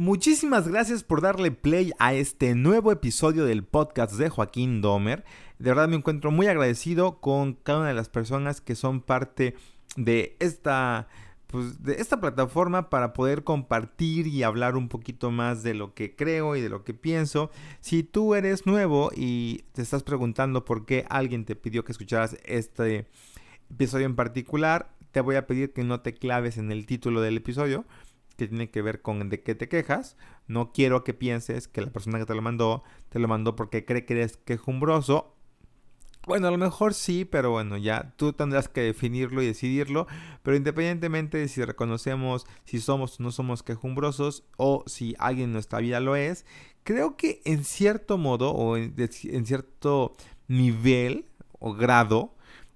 Muchísimas gracias por darle play a este nuevo episodio del podcast de Joaquín Domer. De verdad me encuentro muy agradecido con cada una de las personas que son parte de esta, pues, de esta plataforma para poder compartir y hablar un poquito más de lo que creo y de lo que pienso. Si tú eres nuevo y te estás preguntando por qué alguien te pidió que escucharas este episodio en particular, te voy a pedir que no te claves en el título del episodio que tiene que ver con de qué te quejas. No quiero que pienses que la persona que te lo mandó te lo mandó porque cree que eres quejumbroso. Bueno, a lo mejor sí, pero bueno, ya tú tendrás que definirlo y decidirlo. Pero independientemente de si reconocemos si somos o no somos quejumbrosos o si alguien en nuestra vida lo es, creo que en cierto modo o en, en cierto nivel o grado,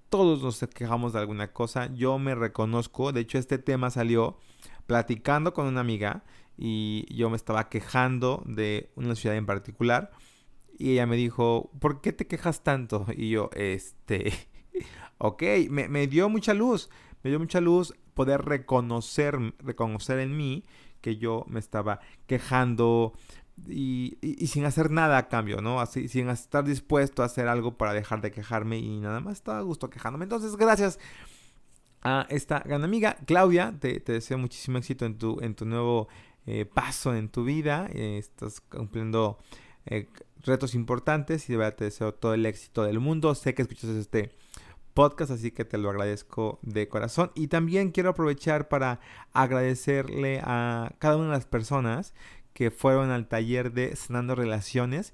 todos nos quejamos de alguna cosa. Yo me reconozco, de hecho este tema salió platicando con una amiga y yo me estaba quejando de una ciudad en particular y ella me dijo, ¿por qué te quejas tanto? Y yo, este, ok, me, dio mucha luz, me dio mucha luz poder reconocer, reconocer en mí que yo me estaba quejando y, sin hacer nada a cambio, ¿no? Así, sin estar dispuesto a hacer algo para dejar de quejarme y nada más estaba a gusto quejándome. Entonces, gracias a esta gran amiga. Claudia, te, deseo muchísimo éxito en tu, en tu nuevo eh, paso en tu vida. Eh, estás cumpliendo eh, retos importantes y de verdad te deseo todo el éxito del mundo. Sé que escuchas este podcast, así que te lo agradezco de corazón. Y también quiero aprovechar para agradecerle a cada una de las personas que fueron al taller de Sanando Relaciones.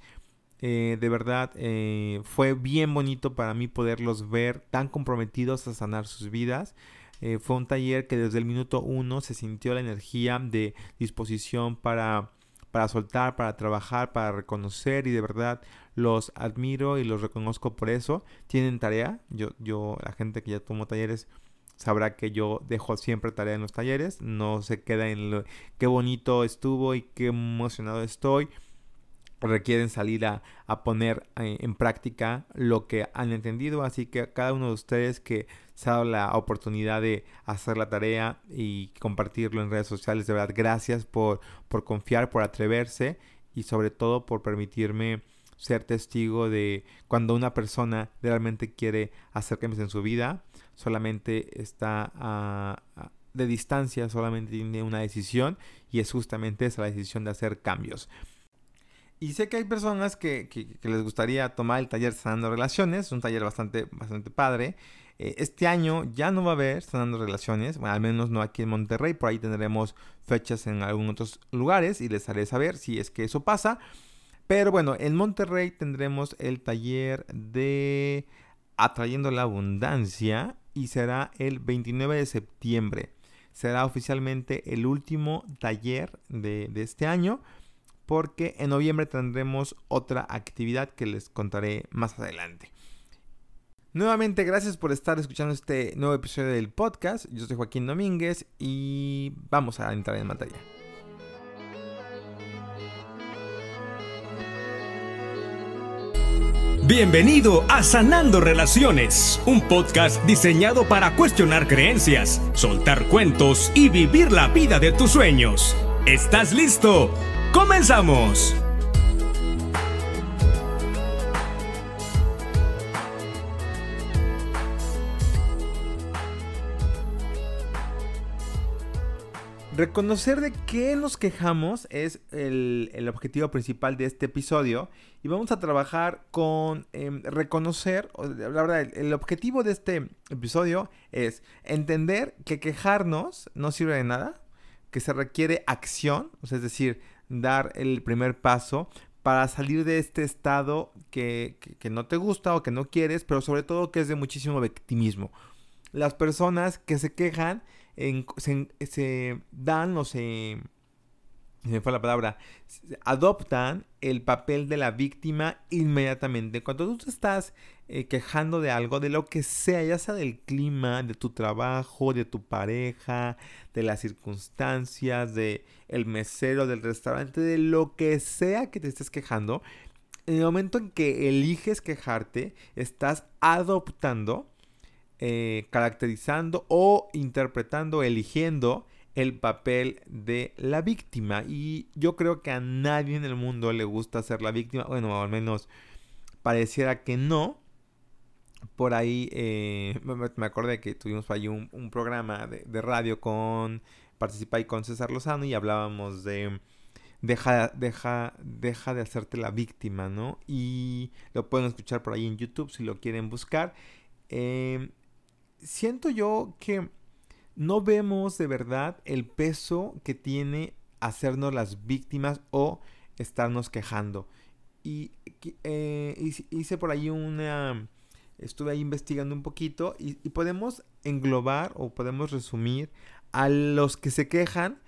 Eh, de verdad eh, fue bien bonito para mí poderlos ver tan comprometidos a sanar sus vidas. Eh, fue un taller que desde el minuto uno se sintió la energía de disposición para, para soltar, para trabajar, para reconocer y de verdad los admiro y los reconozco por eso. Tienen tarea. Yo, yo, la gente que ya tomó talleres sabrá que yo dejo siempre tarea en los talleres. No se queda en lo qué bonito estuvo y qué emocionado estoy requieren salir a, poner eh, en práctica lo que han entendido. Así que cada uno de ustedes que se ha dado la oportunidad de hacer la tarea y compartirlo en redes sociales, de verdad, gracias por, por confiar, por atreverse y sobre todo por permitirme ser testigo de cuando una persona realmente quiere hacer cambios en su vida, solamente está de distancia, solamente tiene una decisión y es justamente esa la decisión de hacer cambios. Y sé que hay personas que, les gustaría tomar el taller Sanando Relaciones, un taller bastante, bastante padre. Eh, este año ya no va a haber Sanando Relaciones, al menos no aquí en Monterrey, por ahí tendremos fechas en algunos otros lugares y les haré saber si es que eso pasa. Pero bueno, en Monterrey tendremos el taller de Atrayendo la Abundancia y será el 29 de septiembre. Será oficialmente el último taller de, de este año porque en noviembre tendremos otra actividad que les contaré más adelante. Nuevamente, gracias por estar escuchando este nuevo episodio del podcast. Yo soy Joaquín Domínguez y vamos a entrar en materia. Bienvenido a Sanando Relaciones, un podcast diseñado para cuestionar creencias, soltar cuentos y vivir la vida de tus sueños. ¿Estás listo? ¡Comenzamos! Reconocer de qué nos quejamos es el, objetivo principal de este episodio y vamos a trabajar con em, reconocer, la verdad, el, objetivo de este episodio es entender que quejarnos no sirve de nada, que se requiere acción, es decir, dar el primer paso para salir de este estado que, no te gusta o que no quieres, pero sobre todo que es de muchísimo victimismo. Las personas que se quejan se, dan o se, me fue la palabra, adoptan el papel de la víctima inmediatamente. Cuando tú te estás eh, quejando de algo, de lo que sea, ya sea del clima, de tu trabajo, de tu pareja, de las circunstancias, de el mesero del restaurante, de lo que sea que te estés quejando, en el momento en que eliges quejarte, estás adoptando, eh, caracterizando o interpretando, eligiendo el papel de la víctima. Y yo creo que a nadie en el mundo le gusta ser la víctima. Bueno, al menos pareciera que no. Por ahí eh, me acordé que tuvimos ahí un, programa de, radio con participé con César Lozano y hablábamos de deja, deja, deja de hacerte la víctima, ¿no? Y lo pueden escuchar por ahí en YouTube si lo quieren buscar. Em, siento yo que no vemos de verdad el peso que tiene hacernos las víctimas o estarnos quejando. Y eh, hice por ahí una... Estuve ahí investigando un poquito y, podemos englobar o podemos resumir a los que se quejan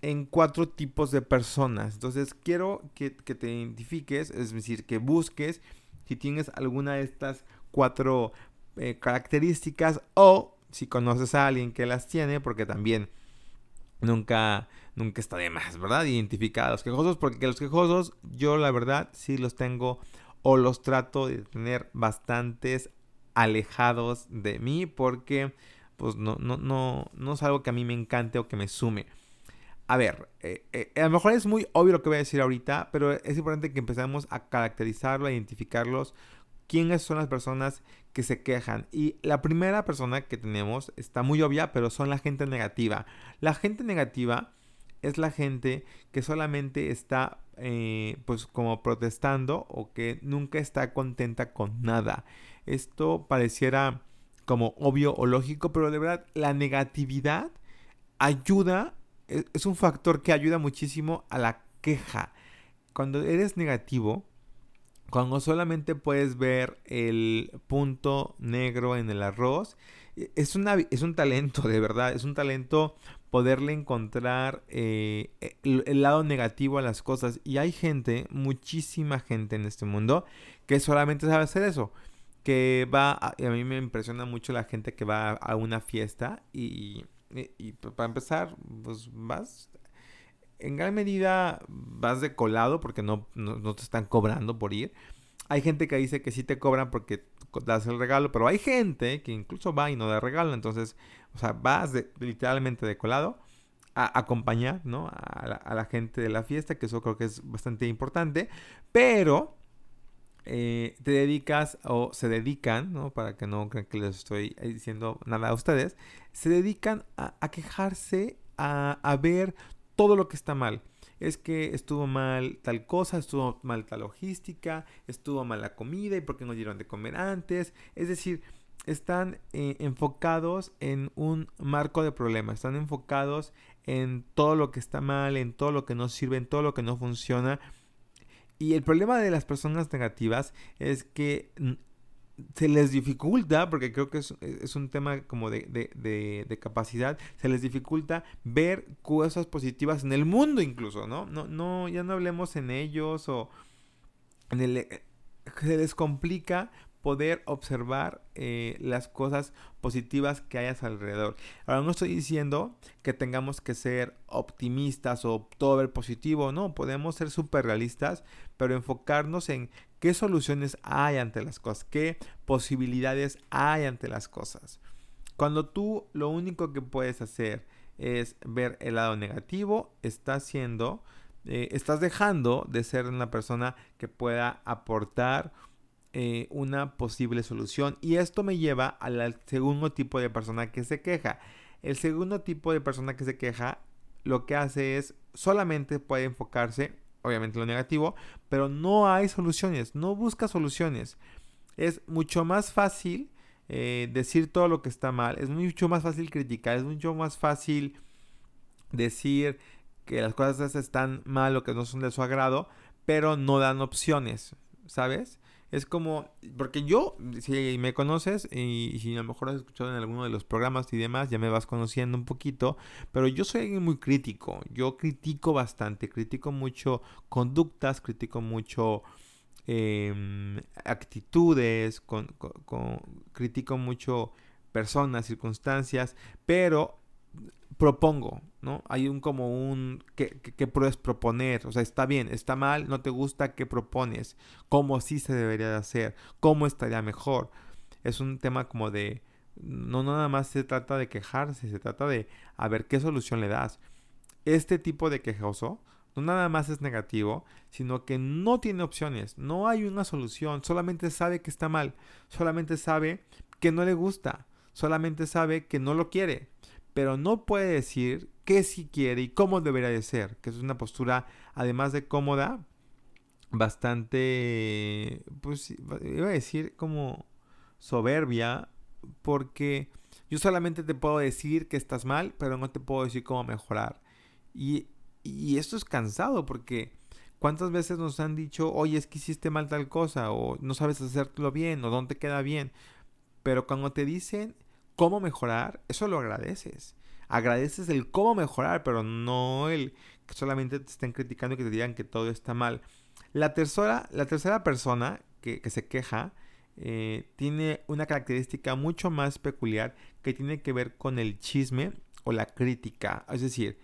en cuatro tipos de personas. Entonces quiero que, te identifiques, es decir, que busques si tienes alguna de estas cuatro eh, características o si conoces a alguien que las tiene, porque también nunca, nunca está de más, ¿verdad? Identificar a los quejosos, porque los quejosos yo la verdad sí los tengo o los trato de tener bastantes alejados de mí porque pues no, no, no, no es algo que a mí me encante o que me sume. A ver, eh, eh, a lo mejor es muy obvio lo que voy a decir ahorita, pero es importante que empecemos a caracterizarlo, a identificarlos quiénes son las personas que se quejan. Y la primera persona que tenemos está muy obvia, pero son la gente negativa. La gente negativa es la gente que solamente está eh, pues como protestando o que nunca está contenta con nada. Esto pareciera como obvio o lógico, pero de verdad la negatividad ayuda, es, es un factor que ayuda muchísimo a la queja. Cuando eres negativo, cuando solamente puedes ver el punto negro en el arroz, e, es, una, es un talento, de verdad, es un talento poderle encontrar eh, el, lado negativo a las cosas. Y hay gente, muchísima gente en este mundo, que solamente sabe hacer eso. Que va, a, a mí me impresiona mucho la gente que va a una fiesta y, y para empezar, pues vas en gran medida vas de colado porque no, no, te están cobrando por ir. Hay gente que dice que sí te cobran porque das el regalo, pero hay gente que incluso va y no da regalo. Entonces, o sea, vas literalmente de colado a acompañar ¿no? a, la, gente de la fiesta, que eso creo que es bastante importante. Pero eh, te dedicas o se dedican, ¿no? para que no crean que les estoy diciendo nada a ustedes, se dedican a, quejarse, a, a ver todo lo que está mal. Es que estuvo mal tal cosa, estuvo mal tal logística, estuvo mal la comida y por qué no dieron de comer antes. Es decir, están eh, enfocados en un marco de problemas, están enfocados en todo lo que está mal, en todo lo que no sirve, en todo lo que no funciona. Y el problema de las personas negativas es que se les dificulta, porque creo que es, un tema como de, capacidad, se les dificulta ver cosas positivas en el mundo incluso, ¿no? No, no, ya no hablemos en ellos o en el... Eh, se les complica poder observar eh, las cosas positivas que hayas alrededor. Ahora no estoy diciendo que tengamos que ser optimistas o todo ver positivo, no, podemos ser súper realistas, pero enfocarnos en qué soluciones hay ante las cosas, qué posibilidades hay ante las cosas. Cuando tú lo único que puedes hacer es ver el lado negativo, estás haciendo, eh, estás dejando de ser una persona que pueda aportar eh, una posible solución. Y esto me lleva al segundo tipo de persona que se queja. El segundo tipo de persona que se queja lo que hace es solamente puede enfocarse, obviamente lo negativo, pero no hay soluciones, no busca soluciones. Es mucho más fácil eh, decir todo lo que está mal, es mucho más fácil criticar, es mucho más fácil decir que las cosas están mal o que no son de su agrado, pero no dan opciones, ¿sabes? Es como, porque yo, si me conoces y, si a lo mejor has escuchado en alguno de los programas y demás, ya me vas conociendo un poquito, pero yo soy alguien muy crítico, yo critico bastante, critico mucho conductas, critico mucho em, actitudes, con, critico mucho personas, circunstancias, pero propongo, ¿no? Hay un como un que, puedes proponer, o sea, está bien, está mal, no te gusta, ¿qué propones? ¿Cómo sí se debería de hacer? ¿Cómo estaría mejor? Es un tema como de No nada más se trata de quejarse, se trata de a ver qué solución le das. Este tipo de quejoso no nada más es negativo, sino que no tiene opciones, no hay una solución, solamente sabe que está mal, solamente sabe que no le gusta, solamente sabe que no lo quiere, pero no puede decir qué sí quiere y cómo debería de ser, que es una postura, además de cómoda, bastante, pues iba a decir como soberbia, porque yo solamente te puedo decir que estás mal, pero no te puedo decir cómo mejorar. Y esto es cansado porque ¿cuántas veces nos han dicho, oye, es que hiciste mal tal cosa o no sabes hacerlo bien o dónde queda bien? Pero cuando te dicen cómo mejorar, eso lo agradeces. Agradeces el cómo mejorar, pero no el que solamente te estén criticando y que te digan que todo está mal. La tercera, la tercera persona que, se queja eh, tiene una característica mucho más peculiar que tiene que ver con el chisme o la crítica. Es decir,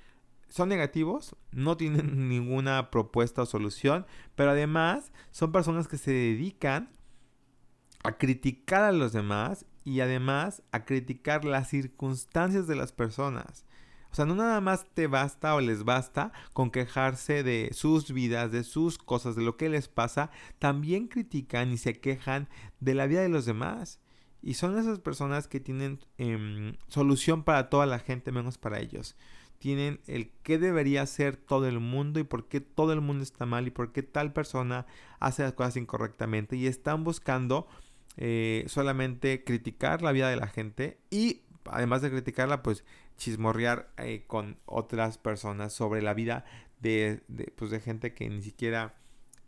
son negativos, no tienen ninguna propuesta o solución, pero además son personas que se dedican a criticar a los demás y además a criticar las circunstancias de las personas. O sea, no nada más te basta o les basta con quejarse de sus vidas, de sus cosas, de lo que les pasa, también critican y se quejan de la vida de los demás. Y son esas personas que tienen em, solución para toda la gente menos para ellos tienen el qué debería hacer todo el mundo y por qué todo el mundo está mal y por qué tal persona hace las cosas incorrectamente y están buscando eh, solamente criticar la vida de la gente y además de criticarla pues chismorrear eh, con otras personas sobre la vida de, pues, de gente que ni siquiera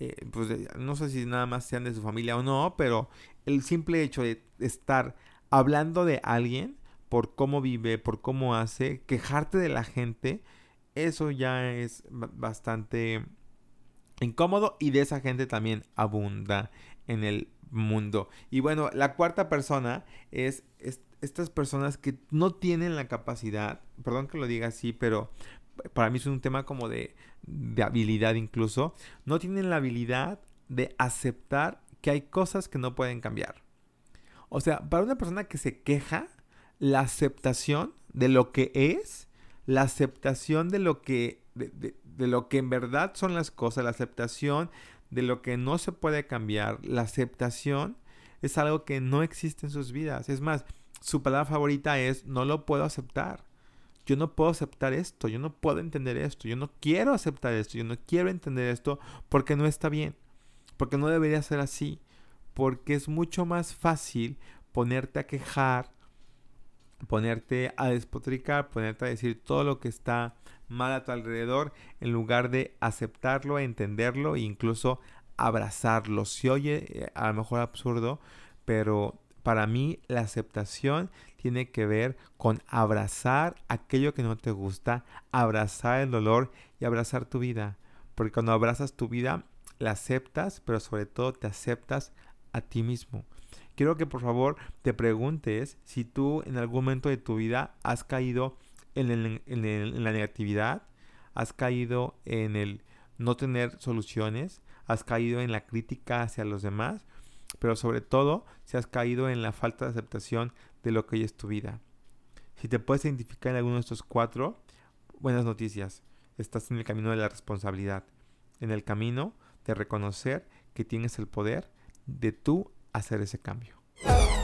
eh, pues no sé si nada más sean de su familia o no pero el simple hecho de estar hablando de alguien por cómo vive, por cómo hace, quejarte de la gente, eso ya es bastante incómodo y de esa gente también abunda en el mundo. Y bueno, la cuarta persona es, estas personas que no tienen la capacidad, perdón que lo diga así, pero para mí es un tema como de, de habilidad incluso, no tienen la habilidad de aceptar que hay cosas que no pueden cambiar. O sea, para una persona que se queja, la aceptación de lo que es, la aceptación de lo que, de, lo que en verdad son las cosas, la aceptación de lo que no se puede cambiar, la aceptación es algo que no existe en sus vidas. Es más, su palabra favorita es no lo puedo aceptar. Yo no puedo aceptar esto, yo no puedo entender esto, yo no quiero aceptar esto, yo no quiero entender esto porque no está bien, porque no debería ser así, porque es mucho más fácil ponerte a quejar, ponerte a despotricar, ponerte a decir todo lo que está mal a tu alrededor, en lugar de aceptarlo, entenderlo e incluso abrazarlo. Se oye eh, a lo mejor absurdo, pero para mí la aceptación tiene que ver con abrazar aquello que no te gusta, abrazar el dolor y abrazar tu vida. Porque cuando abrazas tu vida, la aceptas, pero sobre todo te aceptas a ti mismo quiero que por favor te preguntes si tú en algún momento de tu vida has caído en, la negatividad, has caído en el no tener soluciones, has caído en la crítica hacia los demás, pero sobre todo si has caído en la falta de aceptación de lo que es tu vida. Si te puedes identificar en alguno de estos cuatro, buenas noticias. Estás en el camino de la responsabilidad, en el camino de reconocer que tienes el poder de tú hacer ese cambio.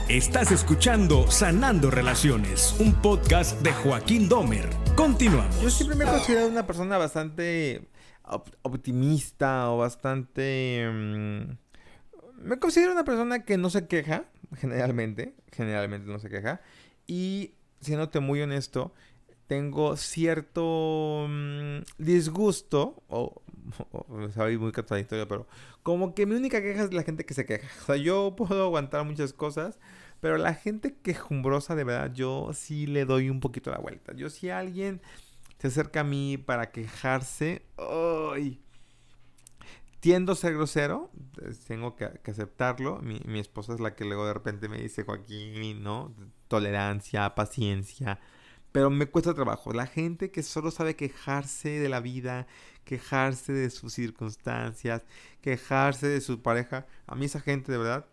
Estás escuchando Sanando Relaciones, un podcast de Joaquín Domer. Continuamos. Yo siempre me he considerado una persona bastante optimista o bastante... Mm, me considero una persona que no se queja, generalmente, generalmente no se queja. Y siéndote muy honesto, tengo cierto mm, disgusto, o, o, muy contradictorio, pero como que mi única queja es la gente que se queja. O sea, yo puedo aguantar muchas cosas, pero la gente quejumbrosa de verdad, yo sí le doy un poquito la vuelta. Yo si alguien se acerca a mí para quejarse, ¡ay! tiendo a ser grosero, tengo que, aceptarlo. Mi, mi, esposa es la que luego de repente me dice, Joaquín, ¿no? Tolerancia, paciencia, pero me cuesta trabajo. La gente que solo sabe quejarse de la vida, quejarse de sus circunstancias, quejarse de su pareja, a mí esa gente de verdad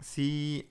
sí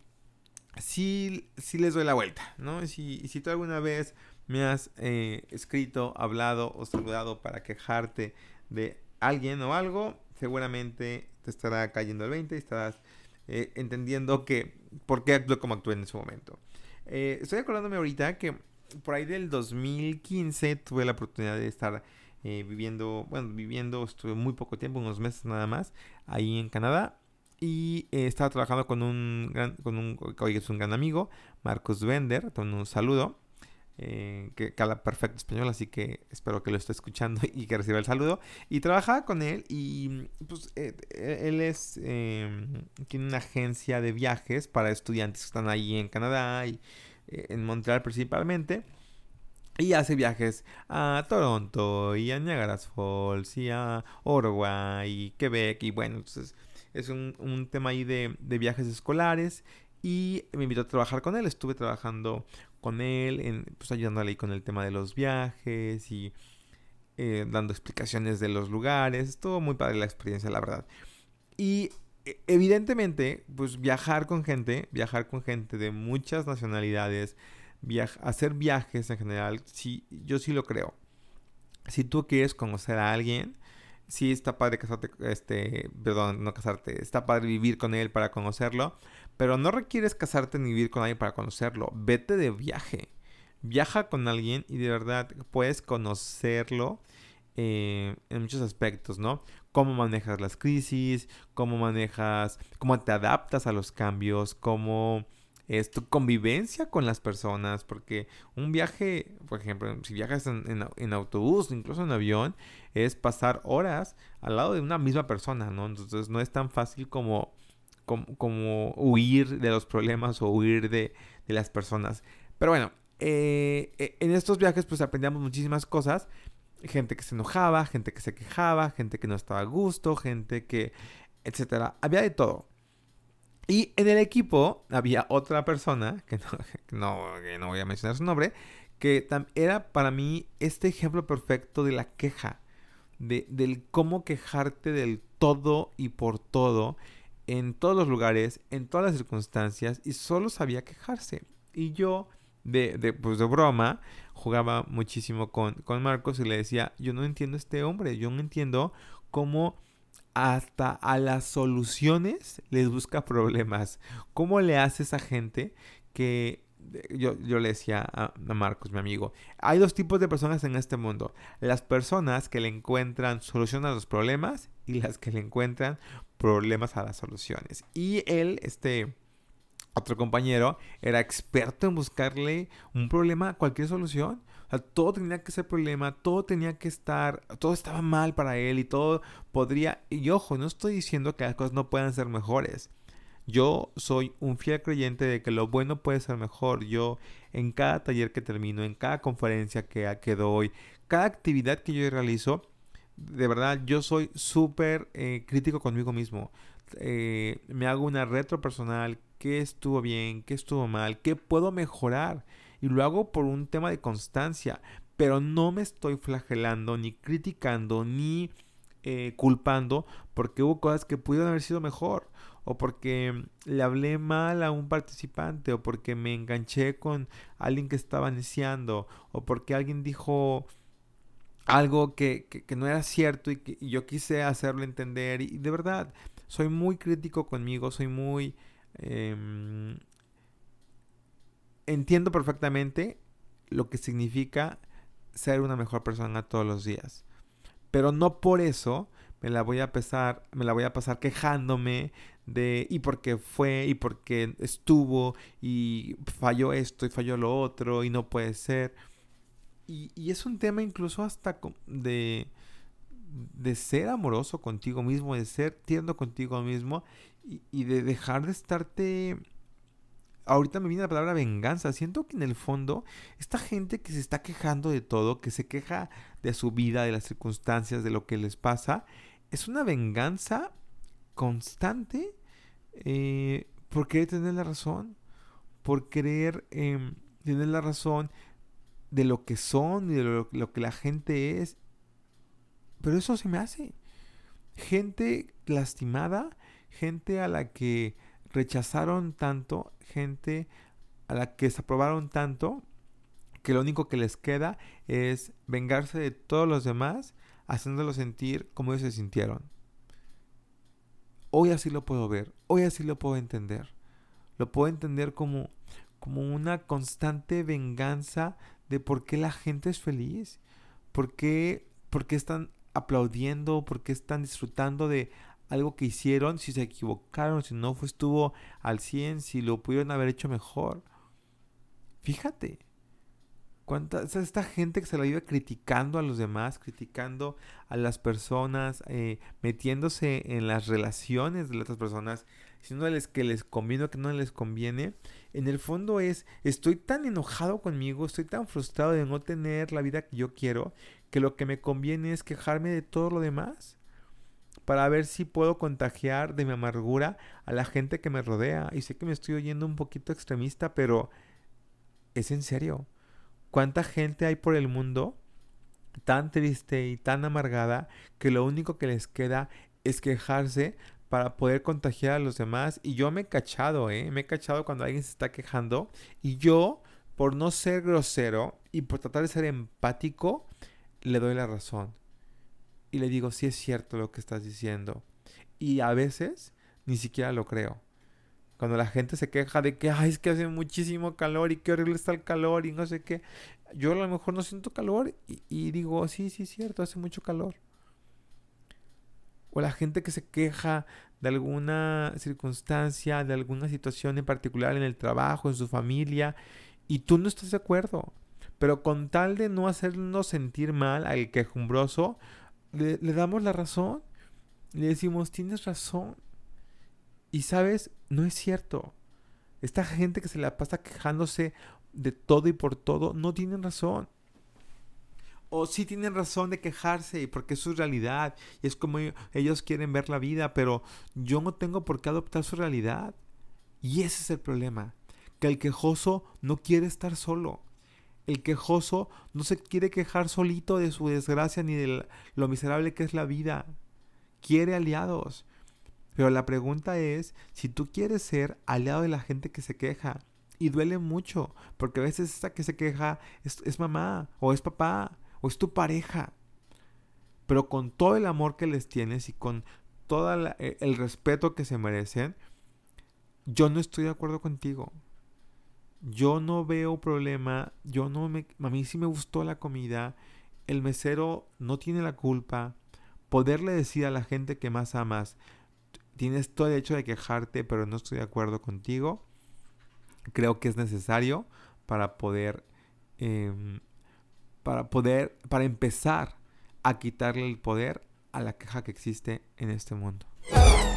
sí, sí les doy la vuelta, ¿no? Si, si tú alguna vez me has eh, escrito, hablado o saludado para quejarte de alguien o algo, seguramente te estará cayendo el 20 y estarás eh, entendiendo que por qué actué como actué en ese momento. Eh, estoy acordándome ahorita que por ahí del 2015 tuve la oportunidad de estar viviendo, bueno, viviendo, estuve muy poco tiempo, unos meses nada más, ahí en Canadá. Y estaba trabajando con un gran, con un, oye, es un gran amigo, Marcos Bender, con un saludo. Eh, que habla perfecto español, así que espero que lo esté escuchando y que reciba el saludo. Y trabajaba con él y pues eh, él es, em, tiene una agencia de viajes para estudiantes que están ahí en Canadá y eh, en Montreal principalmente. Y hace viajes a Toronto y a Niagara Falls y a Ottawa y Quebec y bueno, entonces es un, un tema ahí de, de viajes escolares y me invitó a trabajar con él. Estuve trabajando con él, en, pues ayudándole ahí con el tema de los viajes y eh, dando explicaciones de los lugares. Estuvo muy padre la experiencia, la verdad. Y e, evidentemente, pues viajar con gente, viajar con gente de muchas nacionalidades, hacer viajes en general, sí, yo sí lo creo. Si tú quieres conocer a alguien, sí está padre casarte, este, perdón, no casarte, está padre vivir con él para conocerlo, pero no requieres casarte ni vivir con alguien para conocerlo. Vete de viaje. Viaja con alguien y de verdad puedes conocerlo eh, en muchos aspectos, ¿no? Cómo manejas las crisis, cómo manejas, cómo te adaptas a los cambios, cómo es tu convivencia con las personas, porque un viaje, por ejemplo, si viajas en, autobús, incluso en avión, es pasar horas al lado de una misma persona, ¿no? Entonces no es tan fácil como como, huir de los problemas o huir de, las personas. Pero bueno, eh, eh, en estos viajes pues aprendíamos muchísimas cosas. Gente que se enojaba, gente que se quejaba, gente que no estaba a gusto, gente que, etcétera. Había de todo. Y en el equipo había otra persona, que no, no, voy a mencionar su nombre, que era para mí este ejemplo perfecto de la queja, de, del cómo quejarte del todo y por todo en todos los lugares, en todas las circunstancias y solo sabía quejarse. Y yo, de, de, pues de broma, jugaba muchísimo con, con Marcos y le decía, yo no entiendo a este hombre, yo no entiendo cómo hasta a las soluciones les busca problemas. ¿Cómo le hace esa gente que yo, yo, le decía a, Marcos, mi amigo, hay dos tipos de personas en este mundo. Las personas que le encuentran solución a los problemas y las que le encuentran problemas a las soluciones. Y él, este otro compañero, era experto en buscarle un problema a cualquier solución. O sea, todo tenía que ser problema, todo tenía que estar, todo estaba mal para él y todo podría... Y ojo, no estoy diciendo que las cosas no puedan ser mejores. Yo soy un fiel creyente de que lo bueno puede ser mejor. Yo en cada taller que termino, en cada conferencia que, que doy, cada actividad que yo realizo, de verdad, yo soy súper eh, crítico conmigo mismo. Eh, me hago una retro personal, qué estuvo bien, qué estuvo mal, qué puedo mejorar. Y lo hago por un tema de constancia, pero no me estoy flagelando, ni criticando, ni eh, culpando porque hubo cosas que pudieron haber sido mejor, o porque le hablé mal a un participante, o porque me enganché con alguien que estaba iniciando, o porque alguien dijo algo que, no era cierto y que yo quise hacerlo entender. Y de verdad, soy muy crítico conmigo, soy muy... Em, entiendo perfectamente lo que significa ser una mejor persona todos los días. Pero no por eso me la voy a pasar, me la voy a pasar quejándome de y porque fue y porque estuvo y falló esto y falló lo otro y no puede ser. Y, es un tema incluso hasta de, de ser amoroso contigo mismo, de ser tierno contigo mismo y, de dejar de estarte... Ahorita me viene la palabra venganza. Siento que en el fondo, esta gente que se está quejando de todo, que se queja de su vida, de las circunstancias, de lo que les pasa, es una venganza constante eh, por querer tener la razón, por querer em, tener la razón de lo que son y de lo, que la gente es. Pero eso se me hace. Gente lastimada, gente a la que rechazaron tanto, gente a la que se aprobaron tanto, que lo único que les queda es vengarse de todos los demás, haciéndolos sentir como ellos se sintieron. Hoy así lo puedo ver, hoy así lo puedo entender. Lo puedo entender como, como una constante venganza de por qué la gente es feliz, por qué, por qué están aplaudiendo, por qué están disfrutando de algo que hicieron, si se equivocaron, si no estuvo al 100, si lo pudieron haber hecho mejor. Fíjate, cuánta, esta gente que se la iba criticando a los demás, criticando a las personas, eh, metiéndose en las relaciones de las otras personas, diciéndoles que les conviene o que no les conviene, en el fondo es, estoy tan enojado conmigo, estoy tan frustrado de no tener la vida que yo quiero, que lo que me conviene es quejarme de todo lo demás para ver si puedo contagiar de mi amargura a la gente que me rodea. Y sé que me estoy oyendo un poquito extremista, pero es en serio. ¿Cuánta gente hay por el mundo tan triste y tan amargada que lo único que les queda es quejarse para poder contagiar a los demás? Y yo me he cachado, ¿eh? Me he cachado cuando alguien se está quejando y yo, por no ser grosero y por tratar de ser empático, le doy la razón y le digo, sí es cierto lo que estás diciendo. Y a veces ni siquiera lo creo. Cuando la gente se queja de que, ay, es que hace muchísimo calor y qué horrible está el calor y no sé qué, yo a lo mejor no siento calor y, digo, sí, sí es cierto, hace mucho calor. O la gente que se queja de alguna circunstancia, de alguna situación en particular en el trabajo, en su familia, y tú no estás de acuerdo. Pero con tal de no hacernos sentir mal al quejumbroso, le, damos la razón. Le decimos, tienes razón. Y sabes, no es cierto. Esta gente que se la pasa quejándose de todo y por todo, no tienen razón. O sí tienen razón de quejarse porque es su realidad y es como ellos quieren ver la vida, pero yo no tengo por qué adoptar su realidad. Y ese es el problema, que el quejoso no quiere estar solo. El quejoso no se quiere quejar solito de su desgracia ni de lo miserable que es la vida. Quiere aliados. Pero la pregunta es si tú quieres ser aliado de la gente que se queja. Y duele mucho, porque a veces esta que se queja es, mamá, o es papá, o es tu pareja. Pero con todo el amor que les tienes y con todo e, el respeto que se merecen, yo no estoy de acuerdo contigo yo no veo problema, yo no me, a mí sí me gustó la comida, el mesero no tiene la culpa, poderle decir a la gente que más amas, tienes todo el derecho de quejarte, pero no estoy de acuerdo contigo, creo que es necesario para poder, em, para poder, para empezar a quitarle el poder a la queja que existe en este mundo.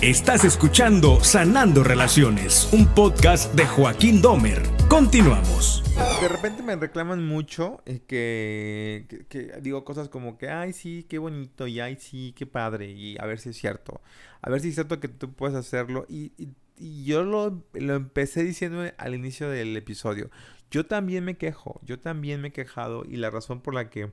Estás escuchando Sanando Relaciones, un podcast de Joaquín Domer. Continuamos. De repente me reclaman mucho eh, que, que, digo cosas como que, ay, sí, qué bonito, y ay, sí, qué padre, y a ver si es cierto. A ver si es cierto que tú puedes hacerlo. Y, y yo lo, lo empecé diciendo al inicio del episodio. Yo también me quejo, yo también me he quejado, y la razón por la que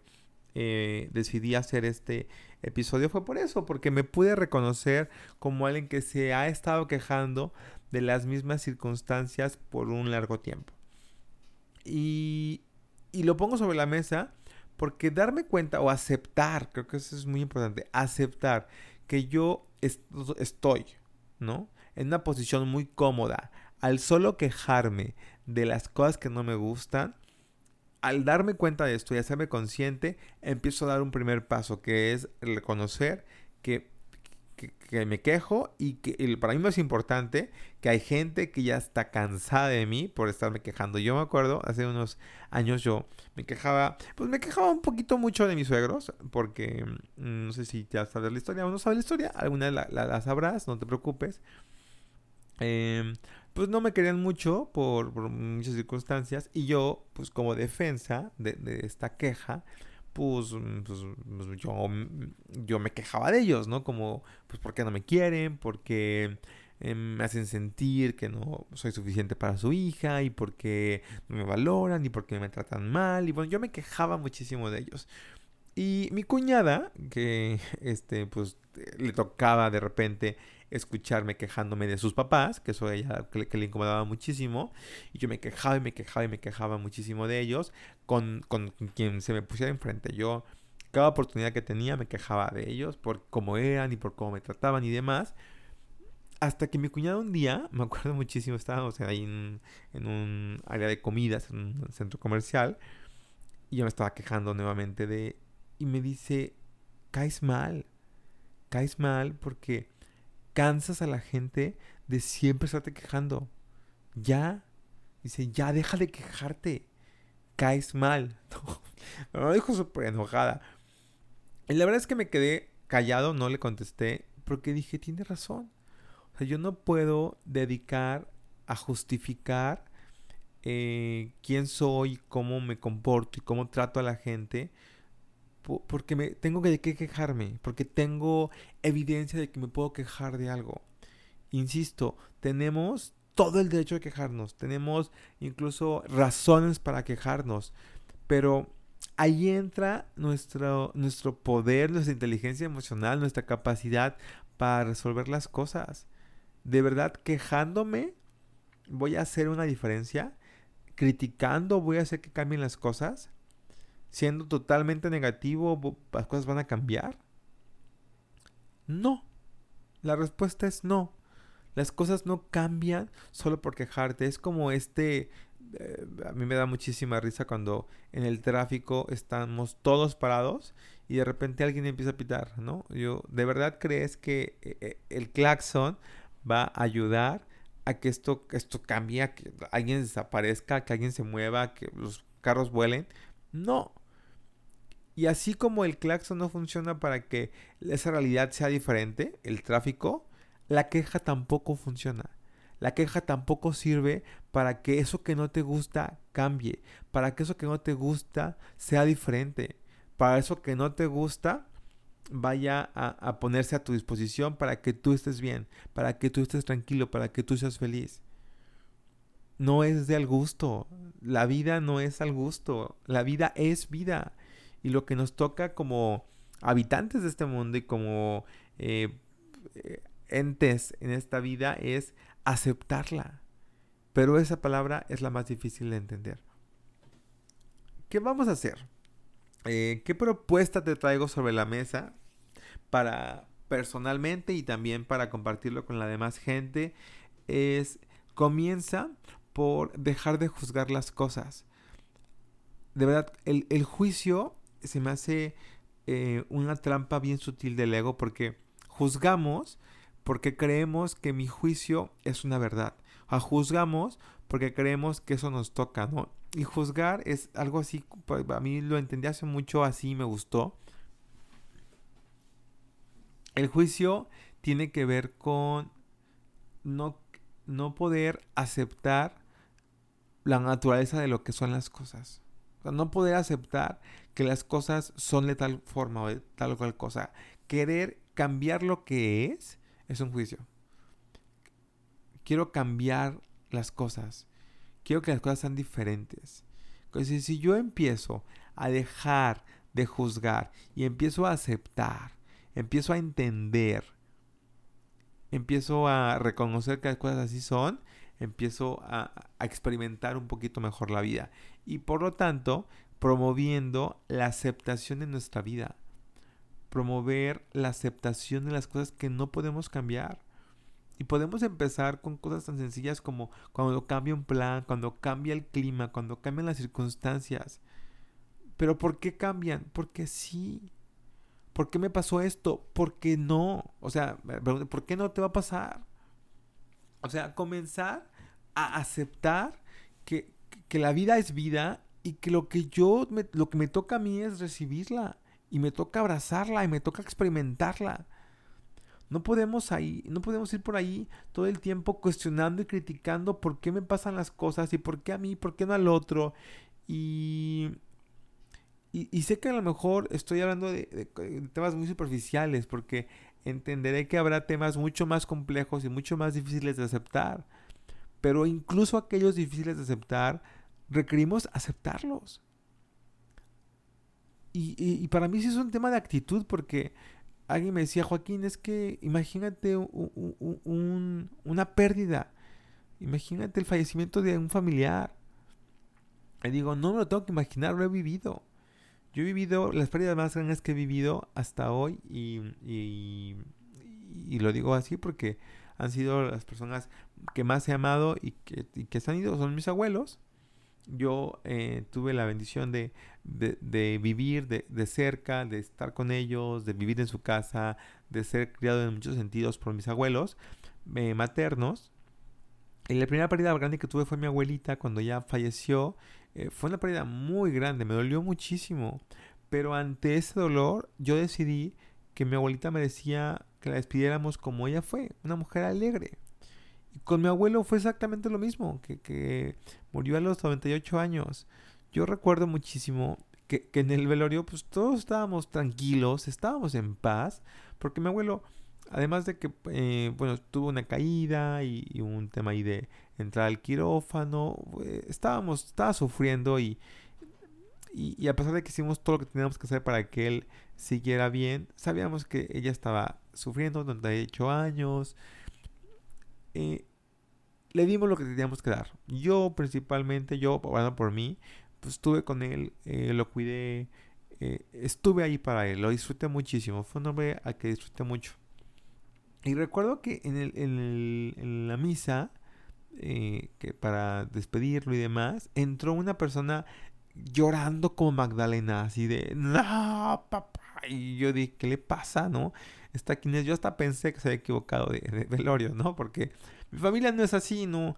eh, decidí hacer este episodio fue por eso, porque me pude reconocer como alguien que se ha estado quejando de las mismas circunstancias por un largo tiempo. Y, y lo pongo sobre la mesa porque darme cuenta o aceptar, creo que eso es muy importante, aceptar que yo estoy, ¿no? En una posición muy cómoda. Al solo quejarme de las cosas que no me gustan, al darme cuenta de esto y hacerme consciente, empiezo a dar un primer paso, que es reconocer que, que, me quejo y que para mí es importante que hay gente que ya está cansada de mí por estarme quejando. Yo me acuerdo, hace unos años yo me quejaba, pues me quejaba un poquito mucho de mis suegros, porque mm, no sé si ya sabes la historia o no sabes la historia, alguna la, la sabrás, no te preocupes. Eh, pues no me querían mucho por, muchas circunstancias y yo, pues como defensa de, esta queja, pues, pues, pues yo, yo, me quejaba de ellos, ¿no? Como, pues, ¿por qué no me quieren? Porque eh, me hacen sentir que no soy suficiente para su hija y porque no me valoran y porque me tratan mal. Y bueno, yo me quejaba muchísimo de ellos. Y mi cuñada, que este, pues le tocaba de repente escucharme quejándome de sus papás, que eso a ella que, le incomodaba muchísimo, y yo me quejaba y me quejaba y me quejaba muchísimo de ellos, con, con quien se me pusiera enfrente. Yo, cada oportunidad que tenía, me quejaba de ellos por cómo eran y por cómo me trataban y demás. Hasta que mi cuñado un día, me acuerdo muchísimo, estábamos ahí en, en un área de comidas, en un centro comercial, y yo me estaba quejando nuevamente de... Y me dice, caes mal, caes mal porque cansas a la gente de siempre estarte quejando. Ya, dice, ya deja de quejarte, caes mal. me lo dijo súper enojada. Y la verdad es que me quedé callado, no le contesté, porque dije, tiene razón. O sea, yo no puedo dedicar a justificar eh, quién soy, cómo me comporto y cómo trato a la gente, porque tengo que, que quejarme, porque tengo evidencia de que me puedo quejar de algo. Insisto, tenemos todo el derecho de quejarnos, tenemos incluso razones para quejarnos, pero ahí entra nuestro, nuestro poder, nuestra inteligencia emocional, nuestra capacidad para resolver las cosas. De verdad, quejándome, voy a hacer una diferencia criticando voy a hacer que cambien las cosas, siendo totalmente negativo, las cosas van a cambiar. No. La respuesta es no. Las cosas no cambian solo por quejarte. Es como este... Eh, a mí me da muchísima risa cuando en el tráfico estamos todos parados y de repente alguien empieza a pitar, ¿no? Yo, ¿de verdad crees que eh, eh, el claxon va a ayudar a que esto, esto cambie, que alguien desaparezca, que alguien se mueva, que los carros vuelen. No. Y así como el claxon no funciona para que esa realidad sea diferente, el tráfico, la queja tampoco funciona. La queja tampoco sirve para que eso que no te gusta cambie, para que eso que no te gusta sea diferente, para eso que no te gusta vaya a, ponerse a tu disposición para que tú estés bien, para que tú estés tranquilo, para que tú seas feliz. No es de al gusto, la vida no es al gusto, la vida es vida. Y lo que nos toca como habitantes de este mundo y como eh, entes en esta vida es aceptarla. Pero esa palabra es la más difícil de entender. ¿Qué vamos a hacer? Eh, ¿Qué propuesta te traigo sobre la mesa para personalmente y también para compartirlo con la demás gente? Es comienza por dejar de juzgar las cosas. De verdad, el, juicio se me hace eh, una trampa bien sutil del ego porque juzgamos porque creemos que mi juicio es una verdad. O juzgamos porque creemos que eso nos toca, ¿no? Y juzgar es algo así, pues, a mí lo entendí hace mucho así, me gustó. El juicio tiene que ver con no, no poder aceptar la naturaleza de lo que son las cosas. no poder aceptar que las cosas son de tal forma o de tal o cual cosa. Querer cambiar lo que es es un juicio. Quiero cambiar las cosas. Quiero que las cosas sean diferentes. Entonces, si yo empiezo a dejar de juzgar y empiezo a aceptar, empiezo a entender, empiezo a reconocer que las cosas así son, empiezo a, a, experimentar un poquito mejor la vida. Y por lo tanto, promoviendo la aceptación de nuestra vida. Promover la aceptación de las cosas que no podemos cambiar. Y podemos empezar con cosas tan sencillas como cuando cambia un plan, cuando cambia el clima, cuando cambian las circunstancias. Pero ¿por qué cambian? Porque sí. ¿Por qué me pasó esto? Porque no. O sea, ¿por qué no te va a pasar? O sea, comenzar a aceptar que, que la vida es vida y que lo que yo, lo que me toca a mí es recibirla. Y me toca abrazarla y me toca experimentarla. No podemos ahí, no podemos ir por ahí todo el tiempo cuestionando y criticando por qué me pasan las cosas y por qué a mí, por qué no al otro. Y, y, sé que a lo mejor estoy hablando de, temas muy superficiales porque entenderé que habrá temas mucho más complejos y mucho más difíciles de aceptar. Pero incluso aquellos difíciles de aceptar, requerimos aceptarlos. Y, y, para mí sí es un tema de actitud porque alguien me decía, Joaquín, es que imagínate una pérdida. Imagínate el fallecimiento de un familiar. Y digo, no me lo tengo que imaginar, lo he vivido. Yo he vivido las pérdidas más grandes que he vivido hasta hoy y, y, lo digo así porque han sido las personas que más he amado y que, y que se han ido, son mis abuelos yo eh, tuve la bendición de, vivir de, cerca, de estar con ellos, de vivir en su casa, de ser criado en muchos sentidos por mis abuelos eh, maternos. Y la primera pérdida grande que tuve fue mi abuelita cuando ya falleció. Eh, fue una pérdida muy grande, me dolió muchísimo. Pero ante ese dolor yo decidí que mi abuelita merecía que la despidiéramos como ella fue, una mujer alegre con mi abuelo fue exactamente lo mismo, que, murió a los 98 años. Yo recuerdo muchísimo que, en el velorio pues todos estábamos tranquilos, estábamos en paz, porque mi abuelo, además de que, eh, bueno, tuvo una caída y, un tema ahí de entrar al quirófano, eh, estábamos, estaba sufriendo y, y, a pesar de que hicimos todo lo que teníamos que hacer para que él siguiera bien, sabíamos que ella estaba sufriendo 98 años, eh, le dimos lo que teníamos que dar. Yo principalmente, yo hablando por mí, pues estuve con él, eh, lo cuidé, eh, estuve ahí para él, lo disfruté muchísimo. Fue un hombre al que disfruté mucho. Y recuerdo que en, el, en, la misa, que para despedirlo y demás, entró una persona llorando como Magdalena, así de, no, papá. Y yo dije, ¿qué le pasa, no? está es. Yo hasta pensé que se había equivocado de, velorio, ¿no? Porque mi familia no es así, no.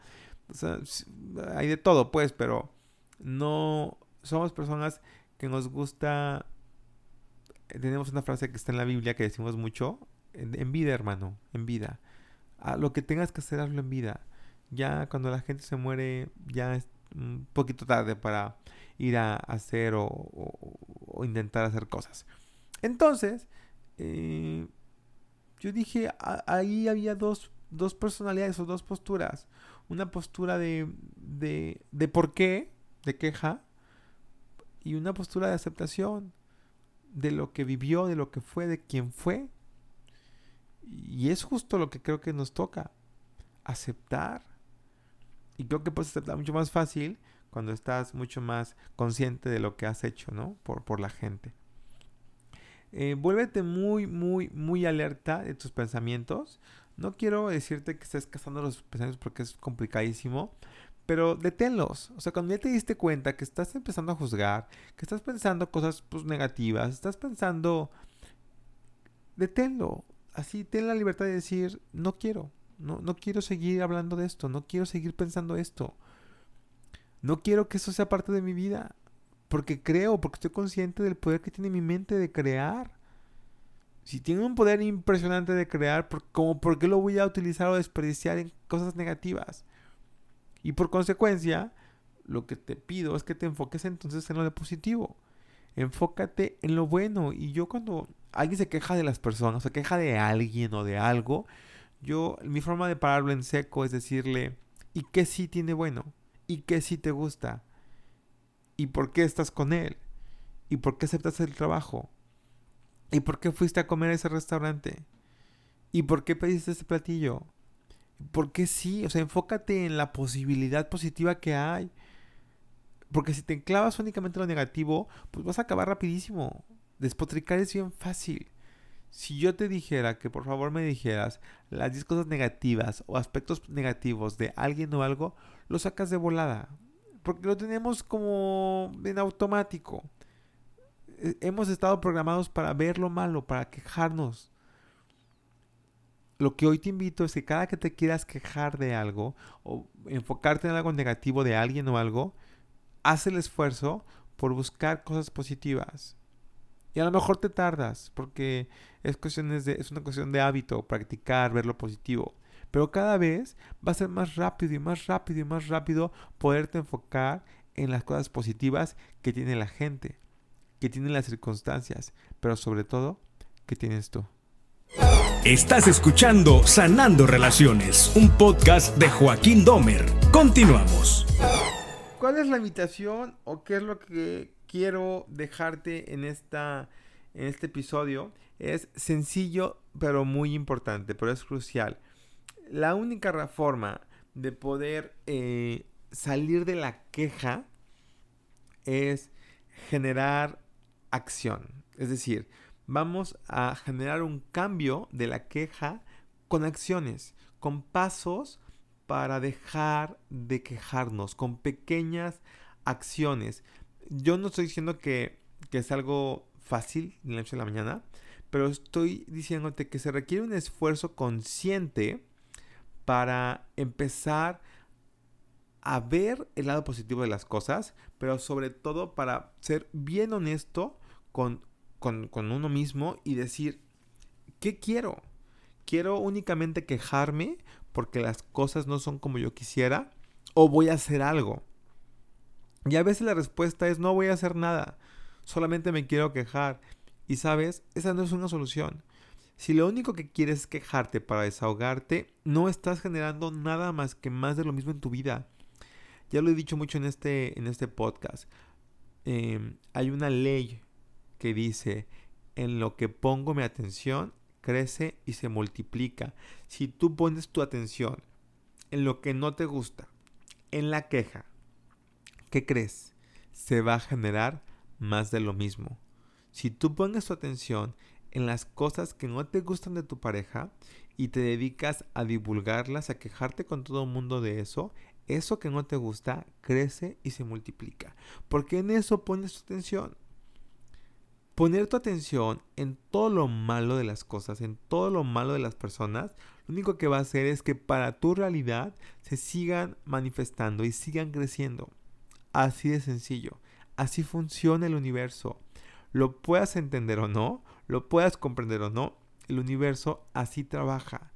O hay de todo, pues, pero no somos personas que nos gusta. Tenemos una frase que está en la Biblia que decimos mucho: en, vida, hermano, en vida. A lo que tengas que hacer, hazlo en vida. Ya cuando la gente se muere, ya es un poquito tarde para ir a hacer o, intentar hacer cosas. Entonces, eh, yo dije, ahí había dos, dos personalidades o dos posturas. Una postura de, de, de por qué, de queja, y una postura de aceptación de lo que vivió, de lo que fue, de quién fue. Y es justo lo que creo que nos toca, aceptar. Y creo que puedes aceptar mucho más fácil cuando estás mucho más consciente de lo que has hecho, ¿no? Por, por la gente. Eh, vuélvete muy, muy, muy alerta de tus pensamientos. No quiero decirte que estés cazando los pensamientos porque es complicadísimo, pero deténlos. O sea, cuando ya te diste cuenta que estás empezando a juzgar, que estás pensando cosas pues, negativas, estás pensando, deténlo. Así, ten la libertad de decir, no quiero, no, no quiero seguir hablando de esto, no quiero seguir pensando esto. No quiero que eso sea parte de mi vida. Porque creo, porque estoy consciente del poder que tiene mi mente de crear. Si tiene un poder impresionante de crear, ¿por, qué lo voy a utilizar o desperdiciar en cosas negativas? Y por consecuencia, lo que te pido es que te enfoques entonces en lo positivo. Enfócate en lo bueno. Y yo cuando alguien se queja de las personas, se queja de alguien o de algo, yo, mi forma de pararlo en seco es decirle, ¿y qué sí tiene bueno? ¿Y qué sí te gusta? ¿Y por qué estás con él? ¿Y por qué aceptas el trabajo? ¿Y por qué fuiste a comer a ese restaurante? ¿Y por qué pediste ese platillo? ¿Por qué sí? O sea, enfócate en la posibilidad positiva que hay. Porque si te enclavas únicamente en lo negativo, pues vas a acabar rapidísimo. Despotricar es bien fácil. Si yo te dijera que por favor me dijeras las 10 cosas negativas o aspectos negativos de alguien o algo, lo sacas de volada porque lo tenemos como en automático. Eh, hemos estado programados para ver lo malo, para quejarnos. Lo que hoy te invito es que cada que te quieras quejar de algo o enfocarte en algo negativo de alguien o algo, haz el esfuerzo por buscar cosas positivas. Y a lo mejor te tardas, porque es, cuestiones de, es una cuestión de hábito, practicar, ver lo positivo. Pero cada vez va a ser más rápido y más rápido y más rápido poderte enfocar en las cosas positivas que tiene la gente, que tienen las circunstancias, pero sobre todo que tienes tú. Estás escuchando Sanando Relaciones, un podcast de Joaquín Domer. Continuamos. ¿Cuál es la invitación o qué es lo que quiero dejarte en, esta, en este episodio? Es sencillo, pero muy importante, pero es crucial. La única forma de poder eh, salir de la queja es generar acción. Es decir, vamos a generar un cambio de la queja con acciones, con pasos para dejar de quejarnos, con pequeñas acciones. Yo no estoy diciendo que, es algo fácil de la noche a la mañana, pero estoy diciéndote que se requiere un esfuerzo consciente para empezar a ver el lado positivo de las cosas, pero sobre todo para ser bien honesto con, con, uno mismo y decir, ¿qué quiero? ¿Quiero únicamente quejarme porque las cosas no son como yo quisiera? ¿O voy a hacer algo? Y a veces la respuesta es no voy a hacer nada, solamente me quiero quejar. Y sabes, esa no es una solución. Si lo único que quieres es quejarte para desahogarte, no estás generando nada más que más de lo mismo en tu vida. Ya lo he dicho mucho en este, en este podcast. Em, hay una ley que dice, en lo que pongo mi atención, crece y se multiplica. Si tú pones tu atención en lo que no te gusta, en la queja, ¿qué crees? Se va a generar más de lo mismo. Si tú pones tu atención en las cosas que no te gustan de tu pareja y te dedicas a divulgarlas, a quejarte con todo el mundo de eso, eso que no te gusta crece y se multiplica. Porque en eso pones tu atención. Poner tu atención en todo lo malo de las cosas, en todo lo malo de las personas, lo único que va a hacer es que para tu realidad se sigan manifestando y sigan creciendo. Así de sencillo. Así funciona el universo. Lo puedas entender o no, lo puedas comprender o no, el universo así trabaja.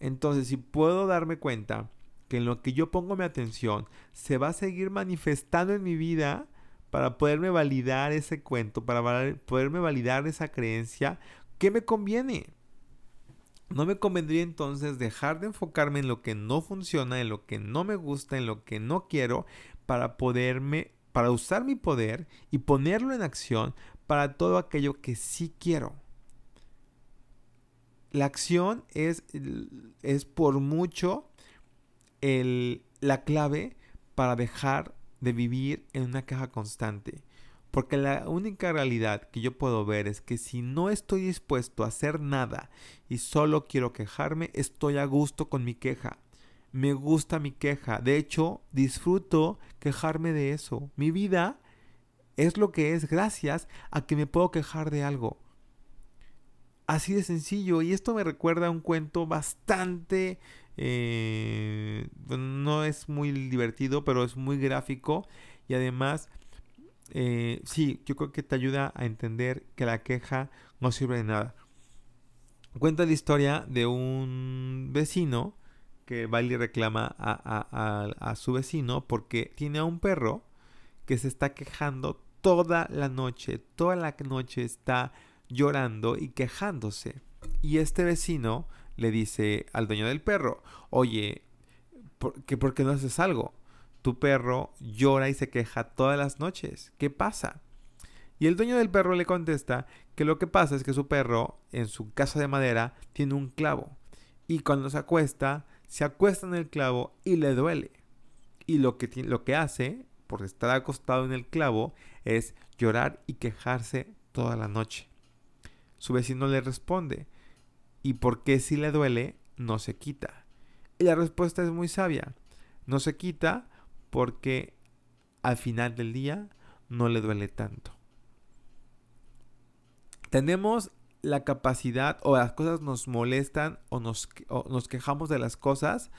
Entonces, si puedo darme cuenta que en lo que yo pongo mi atención se va a seguir manifestando en mi vida para poderme validar ese cuento, para poderme validar esa creencia, ¿qué me conviene? No me convendría entonces dejar de enfocarme en lo que no funciona, en lo que no me gusta, en lo que no quiero, para poderme, para usar mi poder y ponerlo en acción para todo aquello que sí quiero. La acción es, es por mucho la clave para dejar de vivir en una caja constante. Porque la única realidad que yo puedo ver es que si no estoy dispuesto a hacer nada y solo quiero quejarme, estoy a gusto con mi queja. Me gusta mi queja. De hecho, disfruto quejarme de eso. Mi vida es lo que es gracias a que me puedo quejar de algo. Así de sencillo. Y esto me recuerda a un cuento bastante eh, no es muy divertido, pero es muy gráfico y además, eh, sí, yo creo que te ayuda a entender que la queja no sirve de nada. Cuenta la historia de un vecino que va y reclama a, a su vecino porque tiene a un perro que se está quejando toda la noche, toda la noche está llorando y quejándose. Y este vecino le dice al dueño del perro, oye, ¿por qué, ¿por qué no haces algo? Tu perro llora y se queja todas las noches. ¿Qué pasa? Y el dueño del perro le contesta que lo que pasa es que su perro, en su casa de madera, tiene un clavo. Y cuando se acuesta, se acuesta en el clavo y le duele. Y lo que, lo que hace, por estar acostado en el clavo, es llorar y quejarse toda la noche. Su vecino le responde, ¿Y por qué si le duele no se quita? Y la respuesta es muy sabia. No se quita porque al final del día no le duele tanto. Tenemos la capacidad o las cosas nos molestan o nos, o nos quejamos de las cosas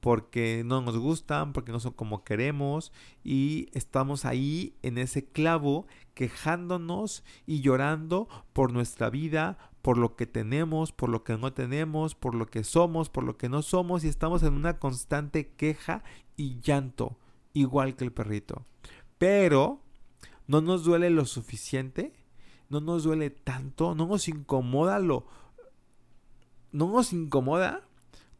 porque no nos gustan, porque no son como queremos y estamos ahí en ese clavo quejándonos y llorando por nuestra vida, por lo que tenemos, por lo que no tenemos, por lo que somos, por lo que no somos y estamos en una constante queja y llanto, igual que el perrito. Pero no nos duele lo suficiente, no nos duele tanto, no nos incomoda lo... No nos incomoda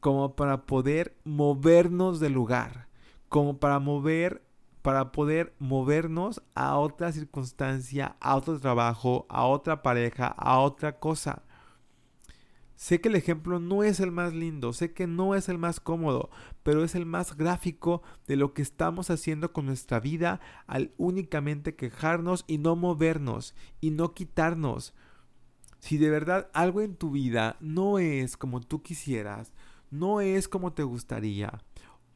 como para poder movernos del lugar, como para mover para poder movernos a otra circunstancia, a otro trabajo, a otra pareja, a otra cosa. Sé que el ejemplo no es el más lindo, sé que no es el más cómodo, pero es el más gráfico de lo que estamos haciendo con nuestra vida al únicamente quejarnos y no movernos y no quitarnos. Si de verdad algo en tu vida no es como tú quisieras, no es como te gustaría,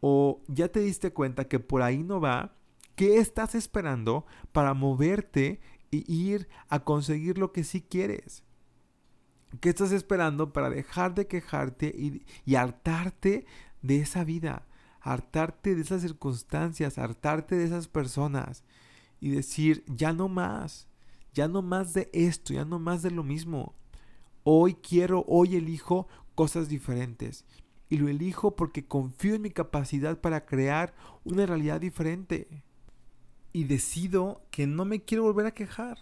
o ya te diste cuenta que por ahí no va, ¿qué estás esperando para moverte y ir a conseguir lo que sí quieres? ¿Qué estás esperando para dejar de quejarte y, hartarte de esa vida? Hartarte de esas circunstancias, hartarte de esas personas y decir, ya no más, ya no más de esto, ya no más de lo mismo. Hoy quiero, hoy elijo cosas diferentes. Y lo elijo porque confío en mi capacidad para crear una realidad diferente. Y decido que no me quiero volver a quejar.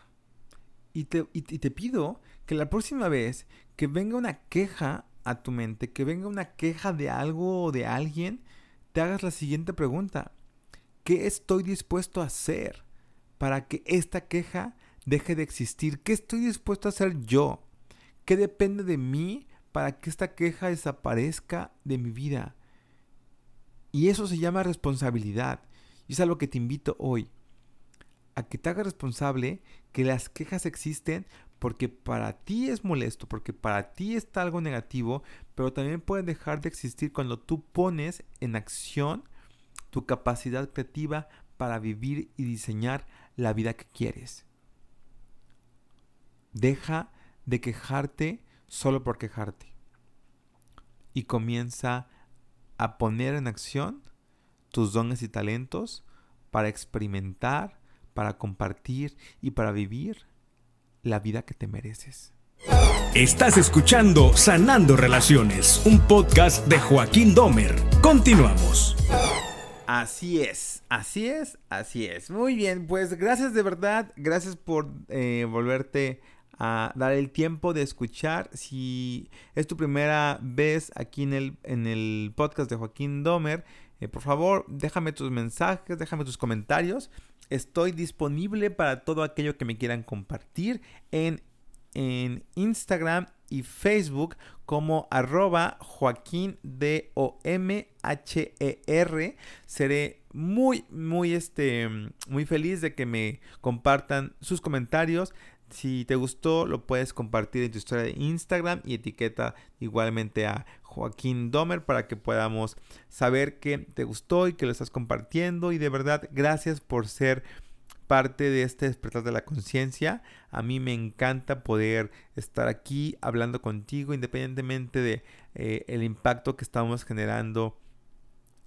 Y te, y te pido que la próxima vez que venga una queja a tu mente, que venga una queja de algo o de alguien, te hagas la siguiente pregunta. ¿Qué estoy dispuesto a hacer para que esta queja deje de existir? ¿Qué estoy dispuesto a hacer yo? ¿Qué depende de mí para que esta queja desaparezca de mi vida? Y eso se llama responsabilidad. Y es a lo que te invito hoy. A que te hagas responsable que las quejas existen porque para ti es molesto, porque para ti está algo negativo, pero también puede dejar de existir cuando tú pones en acción tu capacidad creativa para vivir y diseñar la vida que quieres. Deja de quejarte solo por quejarte y comienza a poner en acción tus dones y talentos para experimentar, para compartir y para vivir la vida que te mereces. Estás escuchando Sanando Relaciones, un podcast de Joaquín Domer. Continuamos. Así es, así es, así es. Muy bien, pues gracias de verdad, gracias por eh, volverte a dar el tiempo de escuchar. Si es tu primera vez aquí en el, en el podcast de Joaquín Domer, eh, por favor, déjame tus mensajes, déjame tus comentarios. Estoy disponible para todo aquello que me quieran compartir en, en Instagram y Facebook como arroba Joaquín D O M H E R. Seré muy, muy, este, muy feliz de que me compartan sus comentarios. Si te gustó, lo puedes compartir en tu historia de Instagram y etiqueta igualmente a Joaquín Domer para que podamos saber que te gustó y que lo estás compartiendo. Y de verdad, gracias por ser parte de este despertar de la conciencia. A mí me encanta poder estar aquí hablando contigo independientemente de eh, el impacto que estamos generando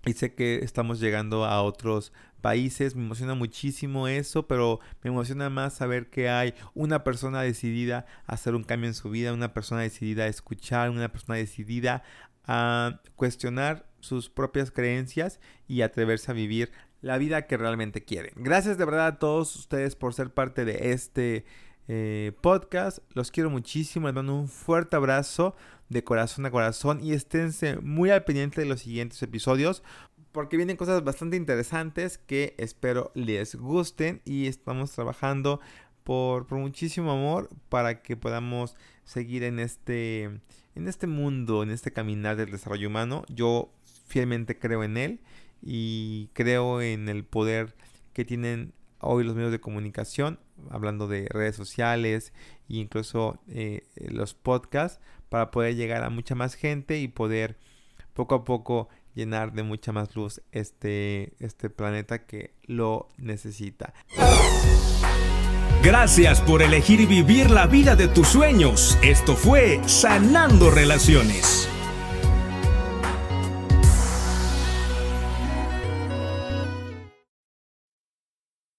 y sé que estamos llegando a otros países. Me emociona muchísimo eso, pero me emociona más saber que hay una persona decidida a hacer un cambio en su vida, una persona decidida a escuchar, una persona decidida a cuestionar sus propias creencias y atreverse a vivir la vida que realmente quieren. Gracias de verdad a todos ustedes por ser parte de este eh, podcast. Los quiero muchísimo. Les mando un fuerte abrazo de corazón a corazón y esténse muy al pendiente de los siguientes episodios porque vienen cosas bastante interesantes que espero les gusten y estamos trabajando por, muchísimo amor para que podamos seguir en este, en este mundo, en este caminar del desarrollo humano. Yo fielmente creo en él y creo en el poder que tienen hoy los medios de comunicación, hablando de redes sociales e incluso eh, los podcasts, para poder llegar a mucha más gente y poder poco a poco llenar de mucha más luz este, este planeta que lo necesita. Gracias por elegir vivir la vida de tus sueños. Esto fue Sanando Relaciones.